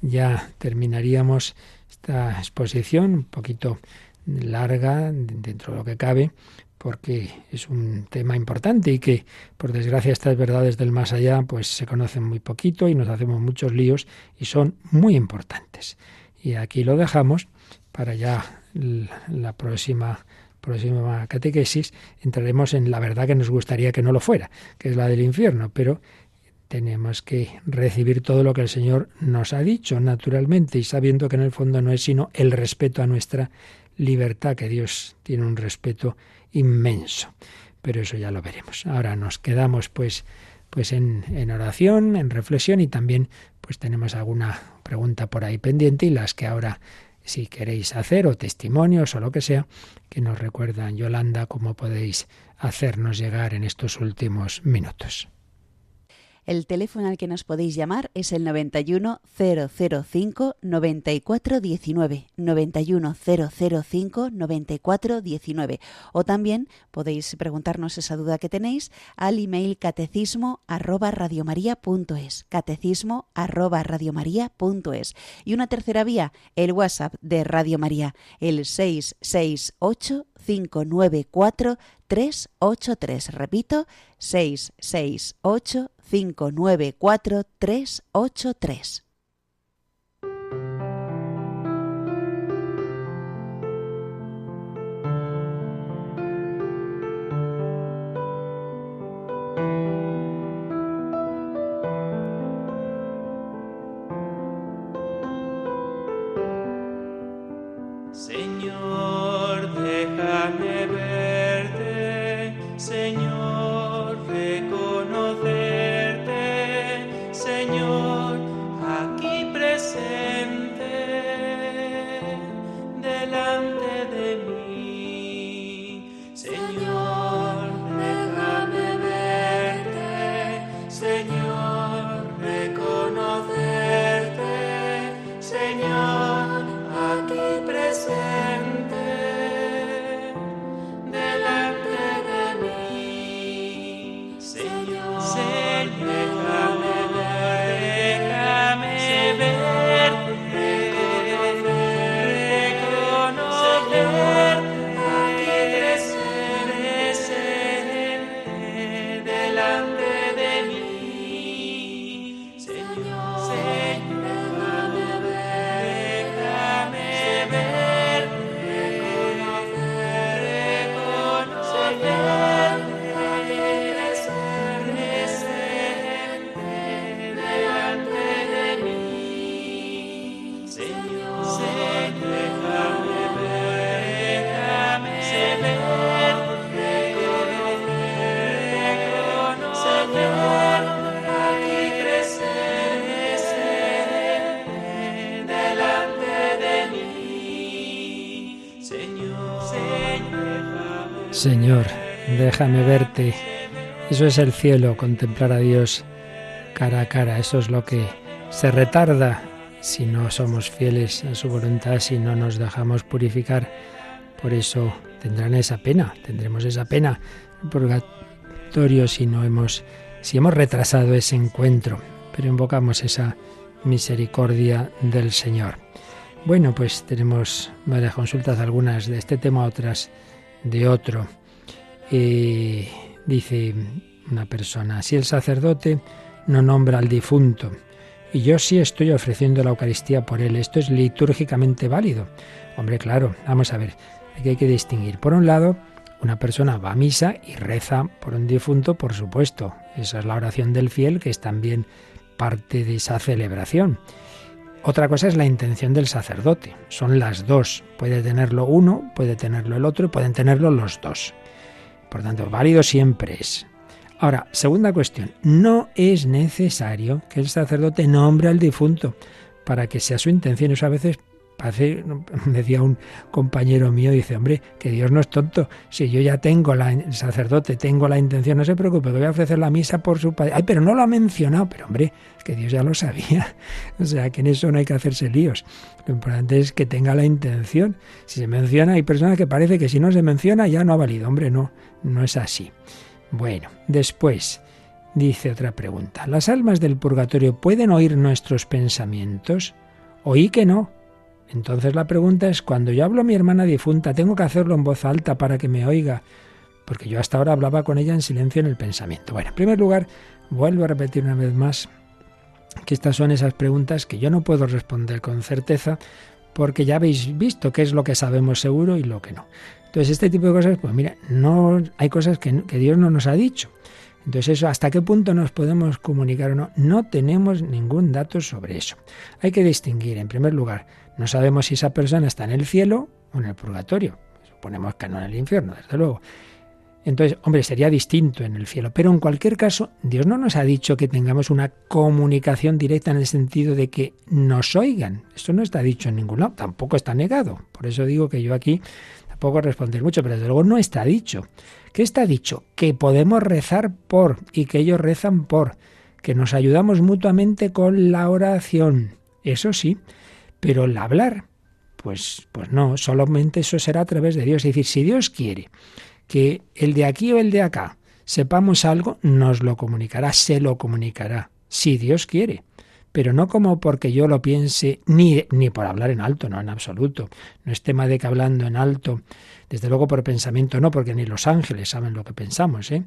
B: ya terminaríamos esta exposición un poquito larga dentro de lo que cabe porque es un tema importante y que por desgracia estas verdades del más allá pues se conocen muy poquito y nos hacemos muchos líos y son muy importantes. Y aquí lo dejamos para ya la próxima próxima catequesis entraremos en la verdad que nos gustaría que no lo fuera, que es la del infierno, pero tenemos que recibir todo lo que el Señor nos ha dicho naturalmente y sabiendo que en el fondo no es sino el respeto a nuestra libertad, que Dios tiene un respeto inmenso. Pero eso ya lo veremos. Ahora nos quedamos pues pues en, en oración, en reflexión y también pues tenemos alguna pregunta por ahí pendiente y las que ahora si queréis hacer o testimonios o lo que sea, que nos recuerdan Yolanda cómo podéis hacernos llegar en estos últimos minutos.
C: El teléfono al que nos podéis llamar es el 91 005 94 19 91 005 94 19 o también podéis preguntarnos esa duda que tenéis al email catecismo arroba radiomaria.es catecismo arroba radiomaria.es y una tercera vía el WhatsApp de Radio María el 668 594 383 repito 668 594-383.
B: Señor, déjame verte. Eso es el cielo, contemplar a Dios cara a cara. Eso es lo que se retarda si no somos fieles a su voluntad, si no nos dejamos purificar. Por eso tendrán esa pena, tendremos esa pena el purgatorio si no hemos si hemos retrasado ese encuentro, pero invocamos esa misericordia del Señor. Bueno, pues tenemos varias consultas, algunas de este tema, otras de otro. Dice una persona, si el sacerdote no nombra al difunto y yo sí estoy ofreciendo la Eucaristía por él, ¿esto es litúrgicamente válido? Hombre, claro, vamos a ver, aquí hay que distinguir. Por un lado, una persona va a misa y reza por un difunto, por supuesto. Esa es la oración del fiel, que es también parte de esa celebración. Otra cosa es la intención del sacerdote. Son las dos. Puede tenerlo uno, puede tenerlo el otro, pueden tenerlo los dos. Por tanto, válido siempre es. Ahora, segunda cuestión. No es necesario que el sacerdote nombre al difunto para que sea su intención. Eso a veces Hace, decía un compañero mío, dice, hombre, que Dios no es tonto. Si yo ya tengo la, el sacerdote, tengo la intención, no se preocupe, que voy a ofrecer la misa por su padre. Ay, pero no lo ha mencionado. Pero hombre, que Dios ya lo sabía. O sea, que en eso no hay que hacerse líos. Lo importante es que tenga la intención. Si se menciona, hay personas que parece que si no se menciona ya no ha valido. Hombre, no, no es así. Bueno, después dice otra pregunta. ¿Las almas del purgatorio pueden oír nuestros pensamientos? Oí que no entonces la pregunta es, cuando yo hablo a mi hermana difunta, ¿tengo que hacerlo en voz alta para que me oiga? Porque yo hasta ahora hablaba con ella en silencio en el pensamiento. Bueno, en primer lugar, vuelvo a repetir una vez más que estas son esas preguntas que yo no puedo responder con certeza porque ya habéis visto qué es lo que sabemos seguro y lo que no. Entonces, este tipo de cosas, pues mira, no hay cosas que, que Dios no nos ha dicho. Entonces, eso, ¿hasta qué punto nos podemos comunicar o no? No tenemos ningún dato sobre eso. Hay que distinguir, en primer lugar, no sabemos si esa persona está en el cielo o en el purgatorio. Suponemos que no en el infierno, desde luego. Entonces, hombre, sería distinto en el cielo. Pero en cualquier caso, Dios no nos ha dicho que tengamos una comunicación directa en el sentido de que nos oigan. Esto no está dicho en ningún lado, tampoco está negado. Por eso digo que yo aquí tampoco responder mucho, pero desde luego no está dicho. ¿Qué está dicho? Que podemos rezar por y que ellos rezan por, que nos ayudamos mutuamente con la oración. Eso sí, pero el hablar, pues, pues no, solamente eso será a través de Dios. Es decir, si Dios quiere que el de aquí o el de acá sepamos algo, nos lo comunicará, se lo comunicará, si Dios quiere. Pero no como porque yo lo piense, ni, ni por hablar en alto, no, en absoluto. No es tema de que hablando en alto, desde luego por pensamiento no, porque ni los ángeles saben lo que pensamos, ¿eh?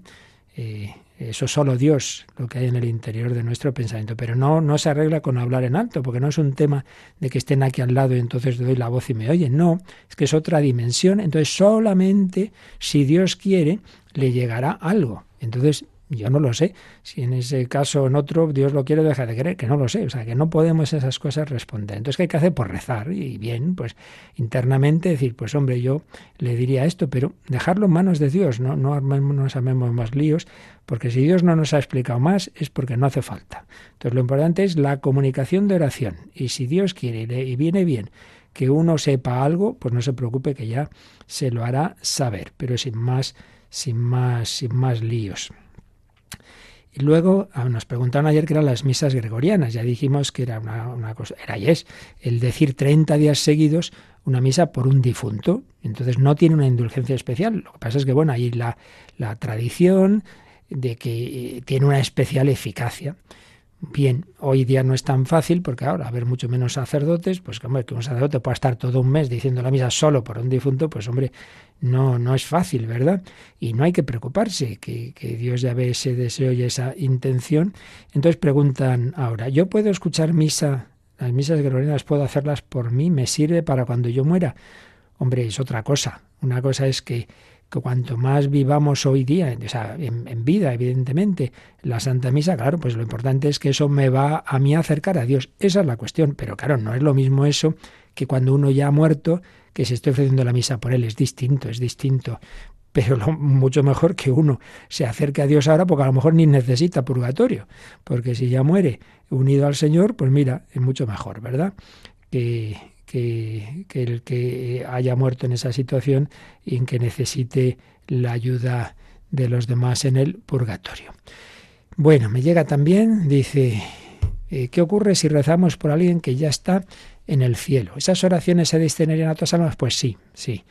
B: Eh, eso solo Dios, lo que hay en el interior de nuestro pensamiento. Pero no, no se arregla con hablar en alto, porque no es un tema de que estén aquí al lado y entonces doy la voz y me oyen. No, es que es otra dimensión. Entonces solamente si Dios quiere, le llegará algo. Entonces yo no lo sé. Si en ese caso o en otro Dios lo quiere dejar de querer, que no lo sé. O sea, que no podemos esas cosas responder. Entonces, ¿qué hay que hacer? Pues rezar. Y bien, pues internamente decir, pues hombre, yo le diría esto, pero dejarlo en manos de Dios. No, no nos amemos más líos, porque si Dios no nos ha explicado más es porque no hace falta. Entonces, lo importante es la comunicación de oración. Y si Dios quiere y viene bien que uno sepa algo, pues no se preocupe que ya se lo hará saber, pero sin más, sin más, sin más líos. Y luego ah, nos preguntaron ayer que eran las misas gregorianas. Ya dijimos que era una, cosa, era y es el decir 30 días seguidos una misa por un difunto. Entonces no tiene una indulgencia especial. Lo que pasa es que, bueno, hay la, la tradición de que eh, tiene una especial eficacia. Bien, hoy día no es tan fácil porque ahora haber mucho menos sacerdotes, pues como que un sacerdote pueda estar todo un mes diciendo la misa solo por un difunto, pues hombre, no, no es fácil, ¿verdad? Y no hay que preocuparse, que, que Dios ya ve ese deseo y esa intención. Entonces preguntan ahora, ¿yo puedo escuchar misa? Las misas gregorianas puedo hacerlas por mí, ¿me sirve para cuando yo muera? Hombre, es otra cosa. Una cosa es que que cuanto más vivamos hoy día, o sea, en, vida, evidentemente, la Santa Misa, claro, pues lo importante es que eso me va a mí a acercar a Dios. Esa es la cuestión. Pero claro, no es lo mismo eso que cuando uno ya ha muerto, que se esté ofreciendo la misa por él. Es distinto, es distinto. Pero lo, mucho mejor que uno se acerque a Dios ahora, porque a lo mejor ni necesita purgatorio. Porque si ya muere unido al Señor, pues mira, es mucho mejor, ¿verdad? que, que, el que haya muerto en esa situación y en que necesite la ayuda de los demás en el purgatorio. Bueno, me llega también, dice, eh, ¿qué ocurre si rezamos por alguien que ya está en el cielo? ¿Esas oraciones se destinarían a otras almas? Pues sí, sí.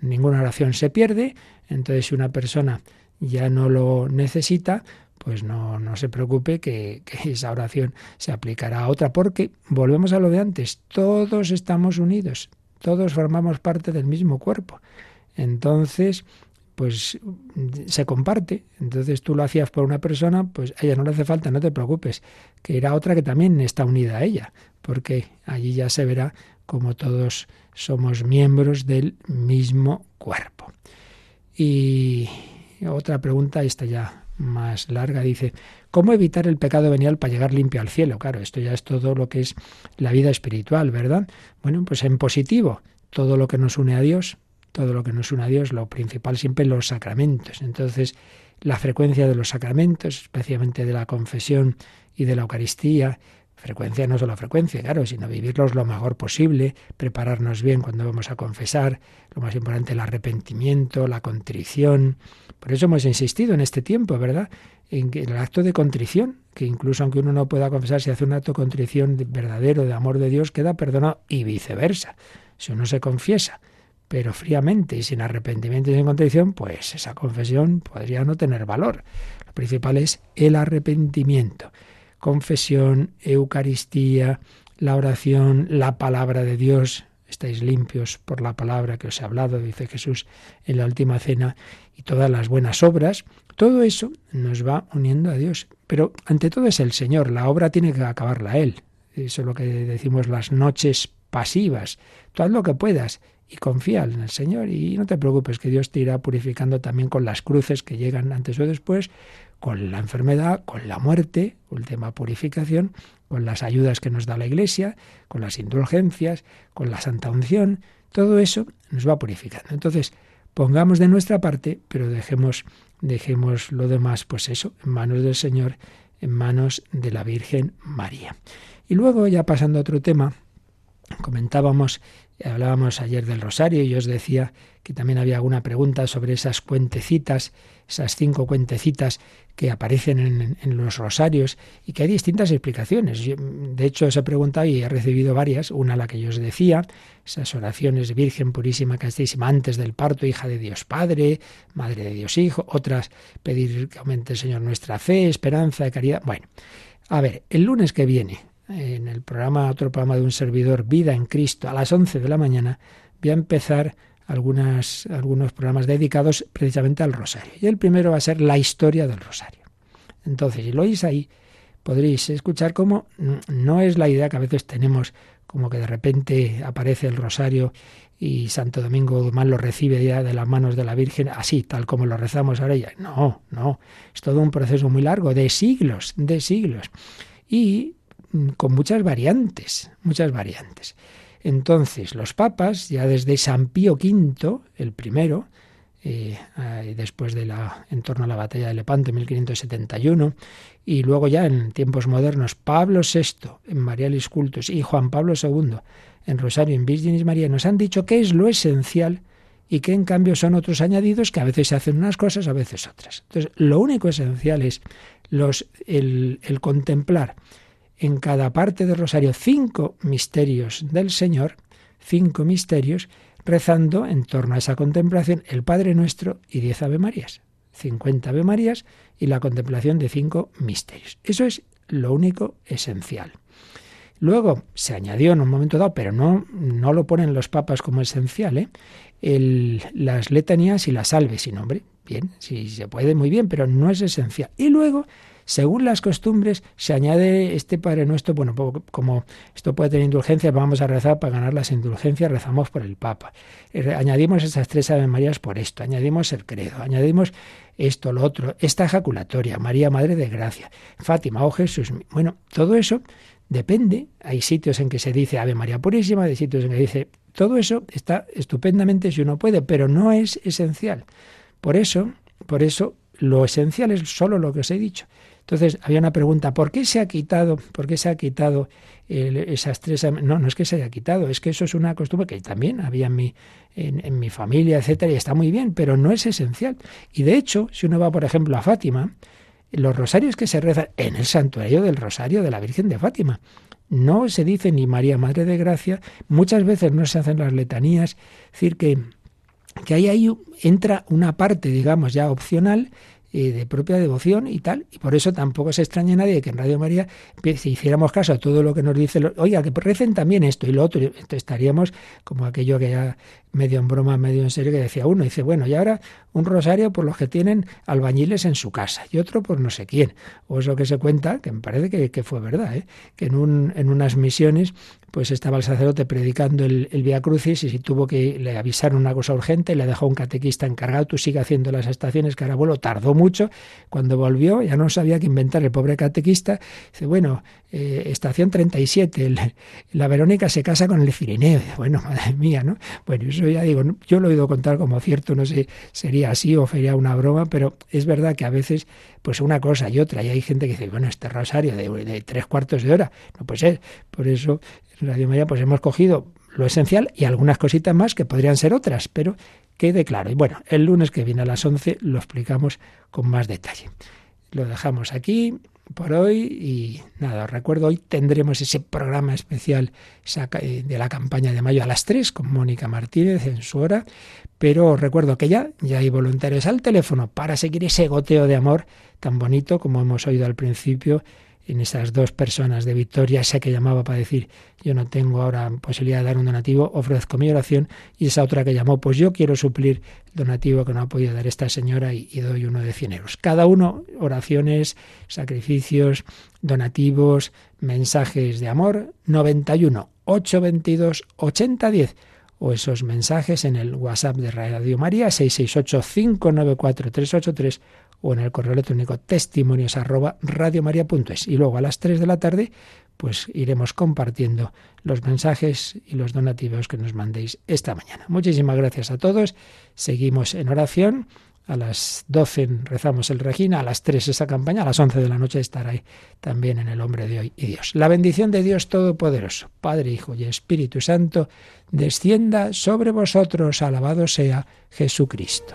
B: Ninguna oración se pierde, entonces si una persona ya no lo necesita, pues no, no se preocupe que, esa oración se aplicará a otra, porque volvemos a lo de antes, todos estamos unidos, todos formamos parte del mismo cuerpo. Entonces, pues se comparte. Entonces tú lo hacías por una persona, pues a ella no le hace falta, no te preocupes, que era otra que también está unida a ella, porque allí ya se verá como todos somos miembros del mismo cuerpo. Y otra pregunta, esta ya más larga, dice, ¿cómo evitar el pecado venial para llegar limpio al cielo? Claro, esto ya es todo lo que es la vida espiritual, ¿verdad? Bueno, pues en positivo, todo lo que nos une a Dios, todo lo que nos une a Dios, lo principal siempre los sacramentos. Entonces, la frecuencia de los sacramentos, especialmente de la confesión y de la Eucaristía, frecuencia no solo frecuencia, claro, sino vivirlos lo mejor posible, prepararnos bien cuando vamos a confesar, lo más importante el arrepentimiento, la contrición, por eso hemos insistido en este tiempo, ¿verdad? En el acto de contrición, que incluso aunque uno no pueda confesar, si hace un acto de contrición verdadero, de amor de Dios, queda perdonado y viceversa. Si uno se confiesa, pero fríamente y sin arrepentimiento y sin contrición, pues esa confesión podría no tener valor. Lo principal es el arrepentimiento. Confesión, Eucaristía, la oración, la palabra de Dios, estáis limpios por la palabra que os he hablado, dice Jesús en la última cena, y todas las buenas obras, todo eso nos va uniendo a Dios. Pero ante todo es el Señor, la obra tiene que acabarla Él. Eso es lo que decimos las noches pasivas. Tú haz lo que puedas y confía en el Señor y no te preocupes que Dios te irá purificando también con las cruces que llegan antes o después, con la enfermedad, con la muerte, última purificación, con las ayudas que nos da la Iglesia, con las indulgencias, con la santa unción, todo eso nos va purificando. Entonces, pongamos de nuestra parte, pero dejemos, dejemos lo demás, pues eso, en manos del Señor, en manos de la Virgen María. Y luego, ya pasando a otro tema, comentábamos, hablábamos ayer del rosario y os decía que también había alguna pregunta sobre esas cuentecitas, esas cinco cuentecitas que aparecen en, los rosarios y que hay distintas explicaciones. de hecho, os he preguntado y he recibido varias. Una, la que yo os decía, esas oraciones Virgen Purísima, Castísima, antes del parto, hija de Dios Padre, Madre de Dios Hijo. Otras, pedir que aumente el Señor nuestra fe, esperanza, caridad. Bueno, a ver, el lunes que viene, en el programa, otro programa de un servidor, Vida en Cristo, a las 11 de la mañana, voy a empezar algunas, algunos programas dedicados precisamente al rosario. Y el primero va a ser la historia del rosario. Entonces, si lo oís ahí, podréis escuchar cómo no es la idea que a veces tenemos, como que de repente aparece el rosario y Santo Domingo Guzmán lo recibe ya de las manos de la Virgen, así, tal como lo rezamos ahora ya. No, no, es todo un proceso muy largo, de siglos, de siglos. Y mm, con muchas variantes, muchas variantes. Entonces, los papas, ya desde San Pío V, el primero, eh, después de la, en torno a la batalla de Lepanto en 1571, y luego ya en tiempos modernos, Pablo VI en Marialis Cultus y Juan Pablo II en Rosario en Virginis María, nos han dicho qué es lo esencial y que en cambio son otros añadidos que a veces se hacen unas cosas, a veces otras. Entonces, lo único esencial es los, el contemplar en cada parte del rosario cinco misterios del Señor, cinco misterios, rezando en torno a esa contemplación el Padre Nuestro y diez Ave Marías. Cincuenta Ave Marías y la contemplación de cinco misterios. Eso es lo único esencial. Luego se añadió en un momento dado, pero no, no lo ponen los papas como esencial, ¿eh? El, las letanías y las salves sin nombre. Bien, si se puede, muy bien, pero no es esencial. Y luego según las costumbres, se añade este Padre Nuestro, bueno, como esto puede tener indulgencias, vamos a rezar para ganar las indulgencias, rezamos por el Papa. Eh, añadimos esas tres Ave Marías por esto, añadimos el credo, añadimos esto, lo otro, esta ejaculatoria, María Madre de Gracia, Fátima, oh Jesús. Bueno, todo eso depende. Hay sitios en que se dice Ave María Purísima, hay sitios en que dice... Todo eso está estupendamente si uno puede, pero no es esencial. Por eso, por eso, lo esencial es solo lo que os he dicho Entonces había una pregunta, ¿por qué se ha quitado, por qué se ha quitado esas tres? No, no es que se haya quitado, es que eso es una costumbre que también había en mi, en, mi familia, etcétera, y está muy bien, pero no es esencial. Y de hecho, si uno va, por ejemplo, a Fátima, los rosarios que se rezan en el santuario del Rosario de la Virgen de Fátima, no se dice ni María Madre de Gracia, muchas veces no se hacen las letanías, es decir, que, que ahí, ahí entra una parte, digamos, ya opcional eh, de propia devoción y tal. Y por eso tampoco se extraña a nadie que en Radio María, si hiciéramos caso a todo lo que nos dice, oiga, que recen también esto y lo otro, estaríamos como aquello que ya medio en broma, medio en serio, que decía uno, dice, bueno, y ahora un rosario por los que tienen albañiles en su casa y otro por no sé quién. O eso que se cuenta, que me parece que, que fue verdad, ¿eh? que en, un, en unas misiones pues estaba el sacerdote predicando el, el Via Crucis y si tuvo que le avisar una cosa urgente, le dejó un catequista encargado, tú sigue haciendo las estaciones, que ahora vuelo, tardó mucho, cuando volvió ya no sabía qué inventar el pobre catequista, dice, bueno, eh, estación 37, la Verónica se casa con el Cirineo, bueno, madre mía, ¿no? Bueno, eso ya digo, yo lo he oído contar como cierto, no sé, sería así o sería una broma, pero es verdad que a veces, pues una cosa y otra, y hay gente que dice, bueno, este rosario de, tres cuartos de hora, no puede ser, por eso en Radio María pues hemos cogido lo esencial y algunas cositas más que podrían ser otras, pero quede claro. Y bueno, el lunes que viene a las 11 lo explicamos con más detalle. Lo dejamos aquí por hoy y nada, os recuerdo, hoy tendremos ese programa especial eh, de la campaña de mayo a las 3 con Mónica Martínez en su hora, pero os recuerdo que ya, ya hay voluntarios al teléfono para seguir ese goteo de amor tan bonito como hemos oído al principio en esas dos personas de Victoria, esa que llamaba para decir yo no tengo ahora posibilidad de dar un donativo, ofrezco mi oración, y esa otra que llamó, pues yo quiero suplir el donativo que no ha podido dar esta señora y, doy uno de 100 euros. Cada uno, oraciones, sacrificios, donativos, mensajes de amor, 91 822 8010 o esos mensajes en el WhatsApp de Radio María 668 594 383 o en el correo electrónico testimonios arroba radiomaria.es. Y luego a las 3 de la tarde, pues iremos compartiendo los mensajes y los donativos que nos mandéis esta mañana. Muchísimas gracias a todos. Seguimos en oración. A las 12 rezamos el Regina, a las 3 esa campaña, a las 11 de la noche estará también en el hombre de hoy y Dios. La bendición de Dios Todopoderoso, Padre, Hijo y Espíritu Santo, descienda sobre vosotros. Alabado sea Jesucristo.